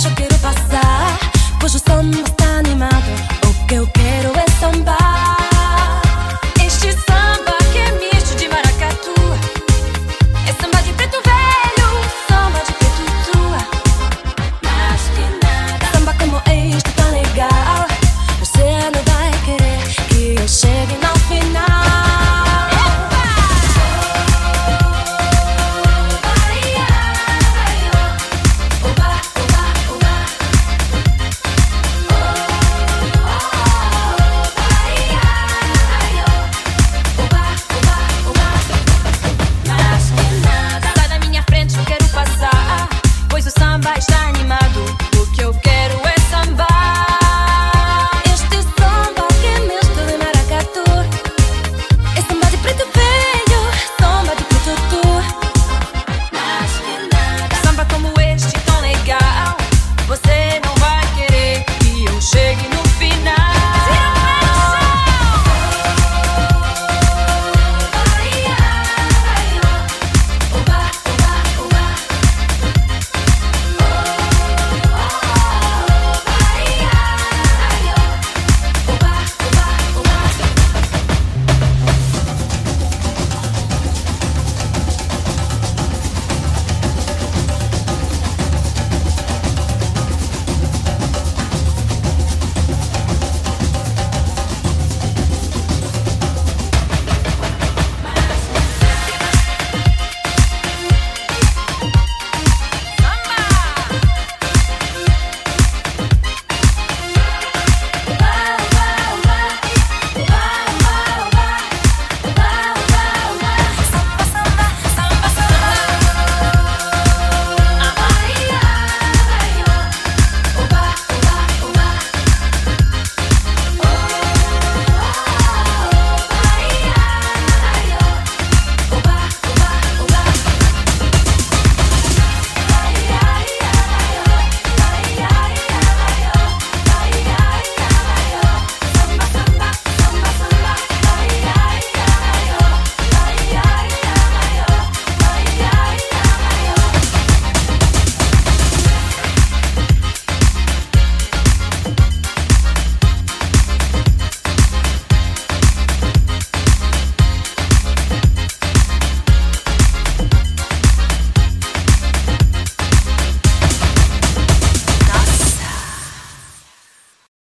deixa eu quero passar. Pois o som está animado. O que eu quero